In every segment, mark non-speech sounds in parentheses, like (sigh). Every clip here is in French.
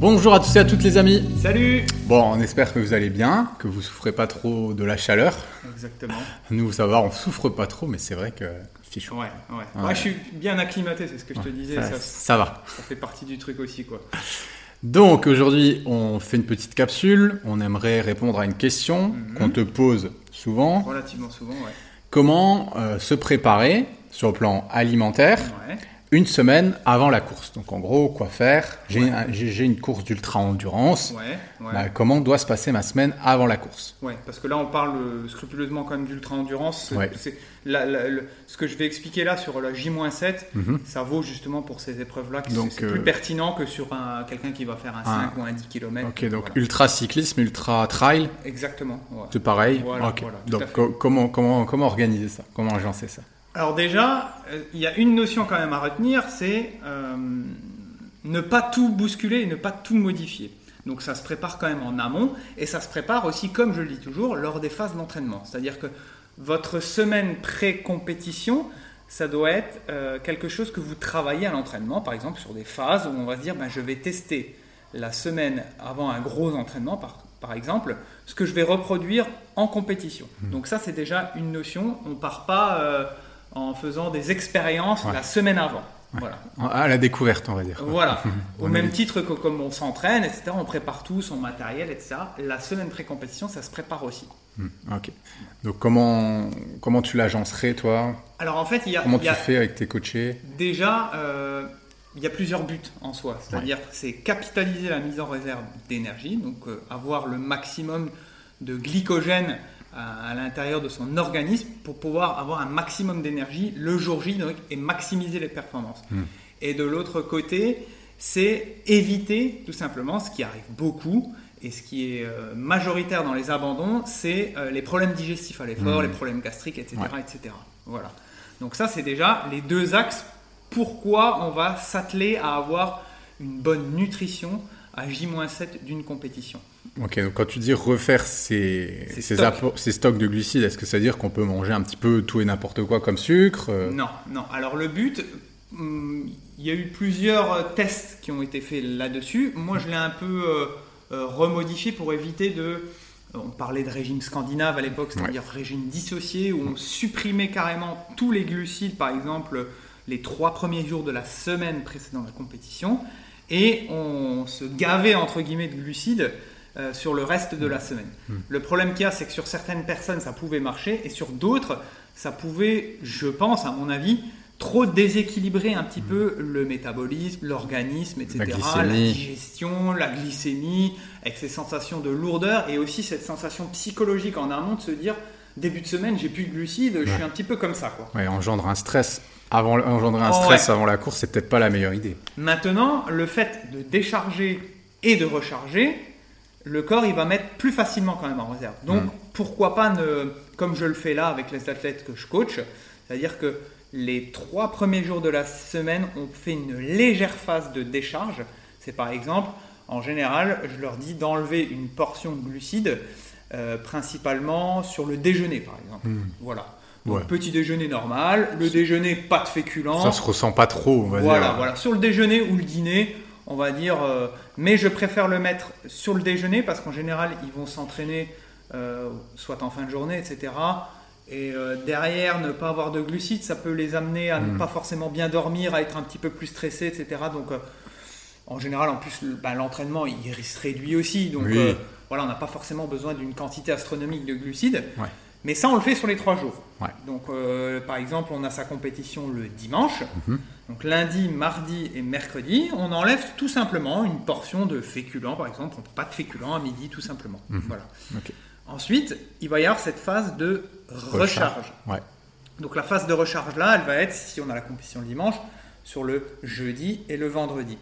Bonjour à tous et à toutes les amis. Salut Bon, on espère que vous allez bien, que vous souffrez pas trop de la chaleur. Exactement. Nous, ça va, on souffre pas trop, mais c'est vrai que c'est chaud. Ouais, ouais. Ouais. Moi, je suis bien acclimaté, c'est ce que je te disais. Ça, Ça, ça va. ça fait partie du truc aussi, quoi. Donc aujourd'hui, on fait une petite capsule. On aimerait répondre à une question Mhm. qu'on te pose souvent. Relativement souvent, ouais. Comment euh, se préparer sur le plan alimentaire Ouais. Une semaine avant la course Donc en gros, quoi faire? J'ai Ouais. un- une course d'ultra-endurance. Ouais, ouais. Bah, comment doit se passer ma semaine avant la course? Parce que là, on parle euh, scrupuleusement quand même d'ultra-endurance. Ce que je vais expliquer là sur la J-7, Mhm. ça vaut justement pour ces épreuves-là. c'est euh, plus pertinent que sur un, quelqu'un qui va faire un Ah. 5 ou un 10 km. Ok, donc ultra-cyclisme, ultra-trail, Exactement. c'est pareil? Voilà, voilà, Donc comment organiser ça? Comment agencer ça? Alors déjà, euh, il y a une notion quand même à retenir, c'est euh, ne pas tout bousculer et ne pas tout modifier. Donc ça se prépare quand même en amont et ça se prépare aussi, comme je le dis toujours, lors des phases d'entraînement. C'est-à-dire que votre semaine pré-compétition, ça doit être euh, quelque chose que vous travaillez à l'entraînement, par exemple sur des phases où on va se dire ben, je vais tester la semaine avant un gros entraînement, par, par exemple, ce que je vais reproduire en compétition. Donc ça c'est déjà une notion, on part pas euh, en faisant des expériences Ouais. la semaine avant. Voilà. À la découverte, on va dire. Voilà. (laughs) Au On même est- titre que comme on s'entraîne, etc., on prépare tout, son matériel, etc. La semaine pré-compétition, ça se prépare aussi. Hmm, Ok. Donc comment, comment tu l'agencerais, toi? Alors en fait, il y a, Comment tu a fais avec tes coachés? Déjà, euh, il y a plusieurs buts en soi. C'est-à-dire, c'est capitaliser la mise en réserve d'énergie, donc euh, avoir le maximum de glycogène à, à l'intérieur de son organisme pour pouvoir avoir un maximum d'énergie le jour J donc, et maximiser les performances. Hmm. Et de l'autre côté, c'est éviter tout simplement ce qui arrive beaucoup et ce qui est euh, majoritaire dans les abandons, c'est euh, les problèmes digestifs à l'effort, Hmm. les problèmes gastriques, etc. Ouais. etc. Voilà. Donc ça, c'est déjà les deux axes pourquoi on va s'atteler à avoir une bonne nutrition à J-7 d'une compétition. Ok, donc quand tu dis refaire ses, Ses ses, stocks. appo- ses stocks de glucides, est-ce que ça veut dire qu'on peut manger un petit peu tout et n'importe quoi comme sucre euh, Non, non. Alors le but, hum, il y a eu plusieurs tests qui ont été faits là-dessus. Moi, je l'ai un peu euh, euh, remodifié pour éviter de... On parlait de régime scandinave à l'époque, c'est-à-dire régime dissocié, où on supprimait carrément tous les glucides, par exemple les trois premiers jours de la semaine précédant la compétition, et on se gavait entre guillemets de glucides euh, sur le reste de la semaine. Le problème qu'il y a, c'est que sur certaines personnes, ça pouvait marcher, et sur d'autres, ça pouvait, je pense, à mon avis, trop déséquilibrer un petit peu le métabolisme, l'organisme, etc. La digestion, la glycémie, avec ces sensations de lourdeur, et aussi cette sensation psychologique en amont de se dire, début de semaine, j'ai plus de glucides, je suis un petit peu comme ça, quoi. Ouais, engendre un stress. Avant, engendrer un Oh, stress ouais. avant la course, c'est peut-être pas la meilleure idée. Maintenant, le fait de décharger et de recharger, le corps il va mettre plus facilement quand même en réserve. Donc Mm. pourquoi pas ne, comme je le fais là avec les athlètes que je coach, c'est-à-dire que les trois premiers jours de la semaine, on fait une légère phase de décharge. C'est par exemple, en général, je leur dis d'enlever une portion de glucides, euh, principalement sur le déjeuner par exemple. Voilà. Donc. Ouais. Petit déjeuner normal, le déjeuner pas de féculents. Ça se ressent pas trop, on va Voilà, dire. voilà. Sur le déjeuner ou le dîner, on va dire. euh, mais je préfère le mettre sur le déjeuner parce qu'en général, ils vont s'entraîner euh, soit en fin de journée, etc. Et euh, derrière, ne pas avoir de glucides, ça peut les amener à Mm. ne pas forcément bien dormir, à être un petit peu plus stressé, etc. Donc, en général, en plus, ben, l'entraînement, il se réduit aussi. Donc, Oui. voilà, on n'a pas forcément besoin d'une quantité astronomique de glucides. Ouais. Mais ça, on le fait sur les trois jours. Ouais. Donc, euh, par exemple, on a sa compétition le dimanche. Mhm. Donc, lundi, mardi et mercredi, on enlève tout simplement une portion de féculents, par exemple. On ne pas de féculents à midi, tout simplement. Voilà. Ok. Ensuite, il va y avoir cette phase de recharge. Ouais. Donc, la phase de recharge là, elle va être, si on a la compétition le dimanche, sur le jeudi et le vendredi.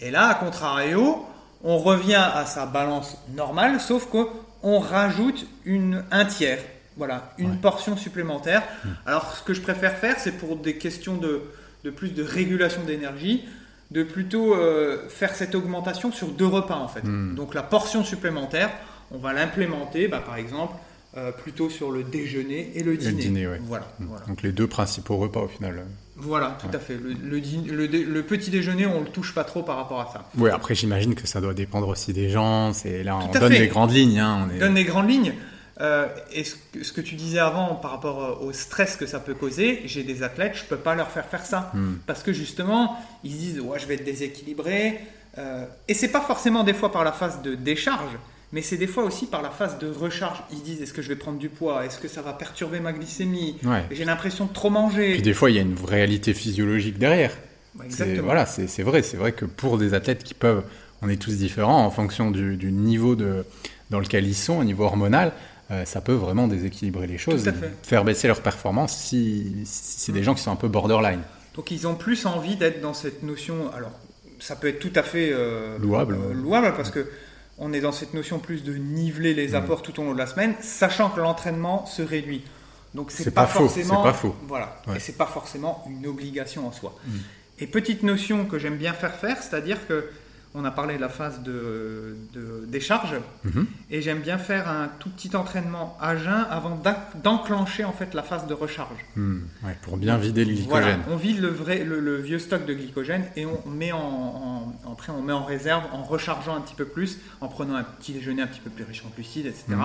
Et là, à contrario, on revient à sa balance normale, sauf qu'on rajoute une, un tiers. Voilà, une Ouais. portion supplémentaire. Alors, ce que je préfère faire, c'est pour des questions de, de plus de régulation d'énergie, de plutôt euh, faire cette augmentation sur deux repas en fait. Hmm. Donc, la portion supplémentaire, on va l'implémenter, bah, par exemple, euh, plutôt sur le déjeuner et le Et dîner. le dîner, ouais. Voilà, Mm. voilà. Donc les deux principaux repas au final. Voilà, tout Ouais. à fait. Le, petit déjeuner, on le touche pas trop par rapport à ça. Oui, après j'imagine que ça doit dépendre aussi des gens. C'est là on Tout à donne fait. les grandes lignes. Hein, on est... Donne les grandes lignes. Euh, et ce que, ce que tu disais avant par rapport euh, au stress que ça peut causer, j'ai des athlètes, je peux pas leur faire faire ça. Hmm. Parce que justement, ils se disent, ouais, je vais être déséquilibré. Euh, et c'est pas forcément des fois par la phase de décharge, mais c'est des fois aussi par la phase de recharge. Ils se disent, est-ce que je vais prendre du poids? Est-ce que ça va perturber ma glycémie? Ouais. J'ai l'impression de trop manger. Puis des fois il y a une réalité physiologique derrière. Exactement. Voilà, c'est c'est vrai. C'est vrai que pour des athlètes qui peuvent, on est tous différents en fonction du, du niveau de, dans lequel ils sont, au niveau hormonal, euh, ça peut vraiment déséquilibrer les choses, fait. faire baisser leur performance si, si c'est des gens qui sont un peu borderline. Donc ils ont plus envie d'être dans cette notion. Alors ça peut être tout à fait euh, Louable. euh, louable parce que on est dans cette notion plus de niveler Mm. les apports tout au long de la semaine, sachant que l'entraînement se réduit. Donc c'est C'est pas, pas faux, forcément. c'est pas faux. Voilà. Ouais. Et c'est pas forcément une obligation en soi. Mm. Et petite notion que j'aime bien faire faire, c'est-à-dire que on a parlé de la phase de, de décharge, Mhm. et j'aime bien faire un tout petit entraînement à jeun avant d'en- d'enclencher en fait la phase de recharge. Hmm, ouais, pour bien vider le Voilà, glycogène. on vide le, vrai, le, le vieux stock de glycogène et on met en, en- après on met en réserve en rechargeant un petit peu plus, en prenant un petit déjeuner un petit peu plus riche en glucides, etc. Mhm.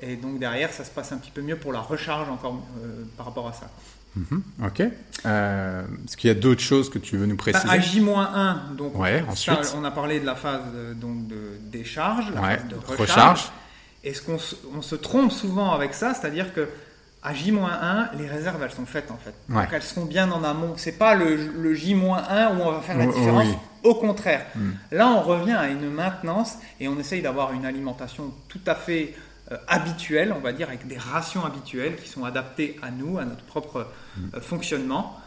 Et donc derrière, ça se passe un petit peu mieux pour la recharge encore euh, par rapport à ça. Mhm, Ok. Euh, Est-ce qu'il y a d'autres choses que tu veux nous Bah, préciser à J-1, donc Ouais, ça, ensuite. on a parlé de la phase euh, donc de décharge, la Ouais, phase de recharge. recharge. Et ce qu'on se, on se trompe souvent avec ça, c'est-à-dire que à J-1, les réserves elles sont faites en fait. Ouais. Donc elles seront bien en amont. C'est pas le, le J-1 où on va faire la Oh, oh, différence. oui. Au contraire, Mm. là on revient à une maintenance et on essaye d'avoir une alimentation tout à fait euh, habituelle, on va dire, avec des rations habituelles qui sont adaptées à nous, à notre propre euh, fonctionnement.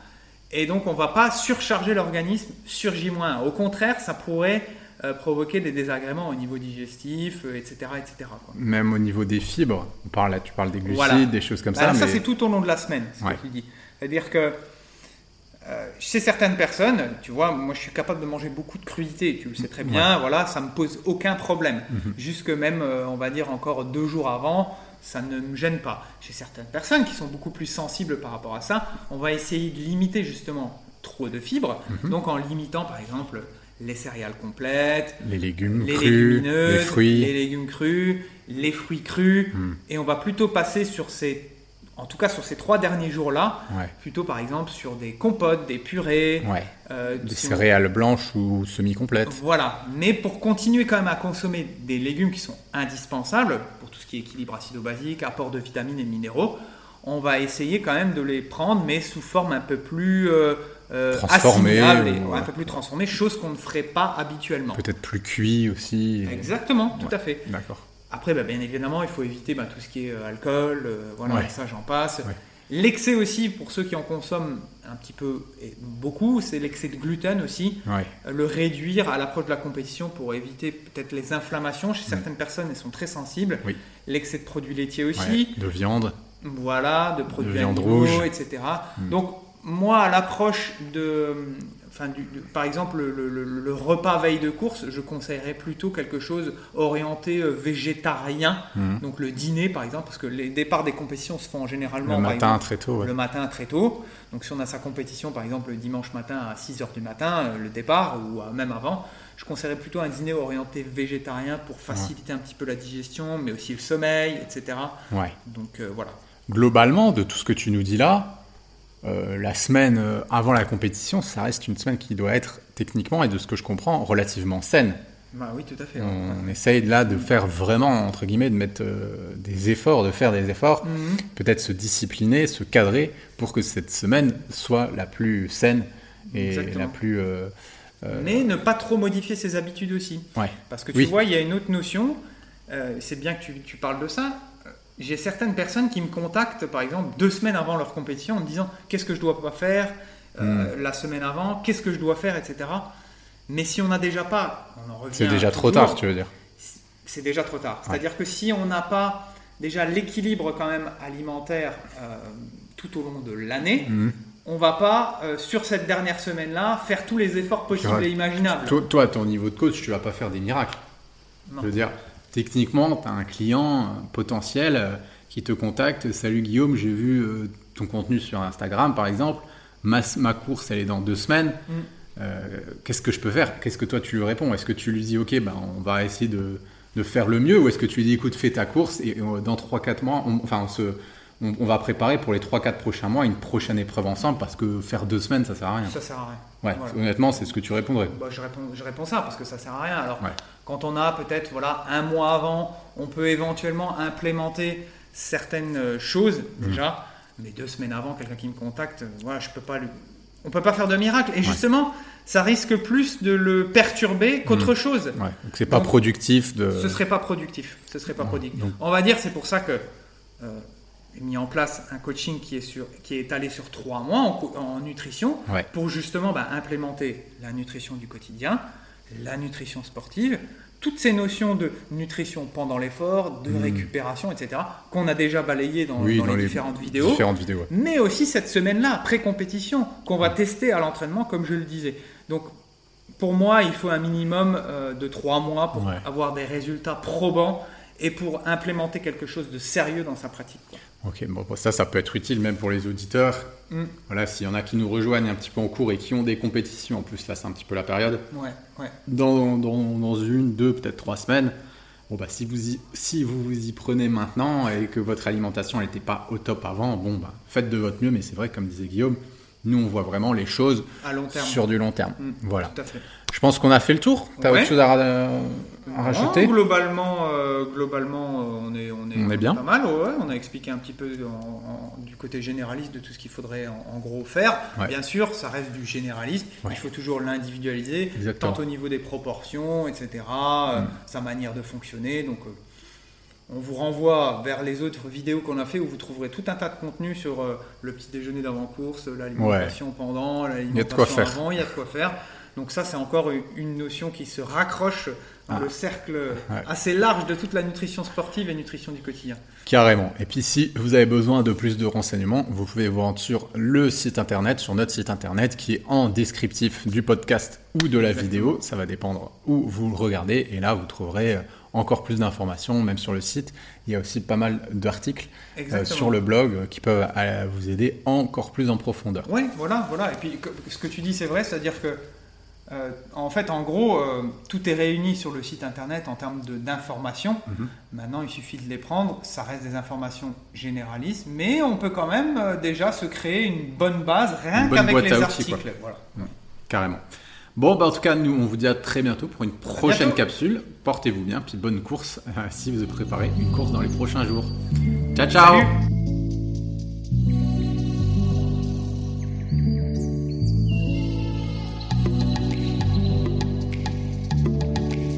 Et donc on va pas surcharger l'organisme sur J-1. Au contraire, ça pourrait euh, provoquer des désagréments au niveau digestif, euh, etc. etc. quoi. Même au niveau des fibres, on parle, là, tu parles des glucides, Voilà. des choses comme Bah, ça. ça, mais- c'est tout au long de la semaine, ce Ouais. que tu dis. C'est-à-dire que euh, chez certaines personnes, tu vois, moi je suis capable de manger beaucoup de crudités, tu le sais très bien, voilà, ça me pose aucun problème. Mhm. Jusque même, euh, on va dire encore deux jours avant, ça ne me gêne pas. Chez certaines personnes qui sont beaucoup plus sensibles par rapport à ça, on va essayer de limiter justement trop de fibres, Mhm. donc en limitant par exemple les céréales complètes, les légumes les crus, légumineuses, les fruits. les légumes crus, les fruits crus, Hmm. et on va plutôt passer sur ces, en tout cas sur ces trois derniers jours-là, Ouais, plutôt par exemple sur des compotes, des purées, ouais. euh, Des si on- céréales blanches ou semi-complètes. Voilà, mais pour continuer quand même à consommer des légumes qui sont indispensables pour tout ce qui est équilibre acido-basique, apport de vitamines et de minéraux, on va essayer quand même de les prendre, mais sous forme un peu plus euh, euh, Transformée, assimilable et ou- un peu plus transformée, chose qu'on ne ferait pas habituellement. Peut-être plus cuits aussi. Exactement, tout Ouais. à fait. D'accord. Après, bah, bien évidemment, il faut éviter bah, tout ce qui est euh, alcool, euh, voilà, Ouais. ça j'en passe. Ouais. L'excès aussi, pour ceux qui en consomment un petit peu et beaucoup, c'est l'excès de gluten aussi. Ouais. Euh, Le réduire à l'approche de la compétition pour éviter peut-être les inflammations. Chez Mm. certaines personnes, elles sont très sensibles. Oui. L'excès de produits laitiers aussi. De viande. Voilà, de produits viande animaux, rouge. etc. Mm. Donc, moi, à l'approche de, enfin, du, de- par exemple, le, le- le repas veille de course, je conseillerais plutôt quelque chose orienté euh, végétarien. Mhm. Donc, le dîner, par exemple, parce que les départs des compétitions se font généralement Le matin exemple, très tôt. ouais. le matin très tôt. Donc, si on a sa compétition, par exemple, le dimanche matin à 6 h du matin, euh, le départ, ou euh, même avant, je conseillerais plutôt un dîner orienté végétarien pour faciliter un petit peu la digestion, mais aussi le sommeil, etc. Ouais. Donc, voilà. Globalement, de tout ce que tu nous dis là, euh, la semaine euh, avant la compétition, ça reste une semaine qui doit être techniquement, et de ce que je comprends, relativement saine. Bah oui, tout à fait. On essaye là de faire vraiment, entre guillemets, de mettre euh, des efforts, de faire des efforts, Mhm. peut-être se discipliner, se cadrer pour que cette semaine soit la plus saine et Exactement. la plus... euh, Mais ne pas trop modifier ses habitudes aussi. ouais. Parce que tu Oui. vois, il y a une autre notion, c'est bien que tu, tu parles de ça. J'ai certaines personnes qui me contactent, par exemple, deux semaines avant leur compétition, en me disant qu'est-ce que je dois pas faire Hmm. euh, la semaine avant, qu'est-ce que je dois faire, etc. Mais si on n'a déjà pas, on en revient C'est déjà trop tard, tu veux dire. c'est déjà trop tard. C'est-à-dire que si on n'a pas déjà l'équilibre quand même alimentaire euh, tout au long de l'année, Mhm. on va pas, euh, sur cette dernière semaine-là, faire tous les efforts possibles et imaginables. Toi, toi, à ton niveau de coach, tu vas pas faire des miracles. Non. Je veux dire, techniquement, tu as un client euh, potentiel euh, qui te contacte. Salut Guillaume, j'ai vu euh, ton contenu sur Instagram par exemple. Ma, ma, course, elle est dans deux semaines. Mm. Euh, qu'est-ce que je peux faire? Qu'est-ce que toi tu lui réponds? Est-ce que tu lui dis, ok, ben, on va essayer de, de faire le mieux? Ou est-ce que tu lui dis, écoute, fais ta course et dans 3-4 mois, on, enfin, on se on, va préparer pour les 3-4 prochains mois une prochaine épreuve ensemble parce que faire deux semaines, ça sert à rien. Ça sert à rien. Ouais, honnêtement, c'est ce que tu répondrais. Bah, je, réponds, je réponds ça parce que ça sert à rien. Alors, quand on a peut-être voilà, un mois avant, on peut éventuellement implémenter certaines euh, choses mmh. déjà. Mais deux semaines avant, quelqu'un qui me contacte, euh, voilà, je peux pas lui... on peut pas faire de miracle. Et justement, ça risque plus de le perturber qu'autre mmh. chose. Ouais. Donc c'est pas productif de. Ce serait pas productif. Ce serait pas productif. On va dire, c'est pour ça que euh, mis en place un coaching qui est, sur, qui est étalé sur trois mois en, nutrition pour justement bah, implémenter la nutrition du quotidien, la nutrition sportive, toutes ces notions de nutrition pendant l'effort, de hmm. récupération, etc., qu'on a déjà balayé dans, les, différentes vidéos, différentes vidéos mais aussi cette semaine-là, pré-compétition, qu'on va tester à l'entraînement, comme je le disais. Donc, pour moi, il faut un minimum euh, de trois mois pour avoir des résultats probants et pour implémenter quelque chose de sérieux dans sa pratique. Ok, bon, ça, ça peut être utile même pour les auditeurs. Mm. Voilà, s'il y en a qui nous rejoignent un petit peu en cours et qui ont des compétitions, en plus là c'est un petit peu la période. Ouais, ouais. Dans, dans, dans une, deux, peut-être trois semaines. Bon bah si vous y, si vous vous y prenez maintenant et que votre alimentation n'était pas au top avant, bon bah faites de votre mieux. Mais c'est vrai, comme disait Guillaume, nous on voit vraiment les choses à long terme. sur du long terme. Mm, voilà. Tout à fait. Je pense qu'on a fait le tour. Tu as autre chose à, rajouter Globalement, euh, globalement euh, on est, on est, on est bien. pas mal. On a expliqué un petit peu du côté généraliste de tout ce qu'il faudrait en, gros faire. Bien sûr, ça reste du généraliste. Il faut toujours l'individualiser, tant au niveau des proportions, etc., euh, mm. sa manière de fonctionner. Donc, on vous renvoie vers les autres vidéos qu'on a fait où vous trouverez tout un tas de contenu sur le petit déjeuner d'avant-course, l'alimentation pendant, l'alimentation avant, il y a de quoi faire. Donc ça, c'est encore une notion qui se raccroche dans ah. le cercle assez large de toute la nutrition sportive et nutrition du quotidien. Carrément. Et puis si vous avez besoin de plus de renseignements, vous pouvez vous rendre sur le site internet, sur notre site internet qui est en descriptif du podcast ou de la vidéo. Ça va dépendre où vous le regardez. Et là, vous trouverez encore plus d'informations, même sur le site. Il y a aussi pas mal d'articles euh, sur le blog qui peuvent euh, vous aider encore plus en profondeur. Oui, voilà, voilà. Et puis ce que tu dis, c'est vrai, c'est-à-dire que euh, en fait, en gros, euh, tout est réuni sur le site internet en termes d'informations. Mhm. Maintenant, il suffit de les prendre. Ça reste des informations généralistes, mais on peut quand même euh, déjà se créer une bonne base rien qu'avec les articles. Carrément. Bon, bah, en tout cas, nous, on vous dit à très bientôt pour une prochaine capsule. Portez-vous bien, puis bonne course (laughs) si vous préparez une course dans les prochains jours. Ciao, ciao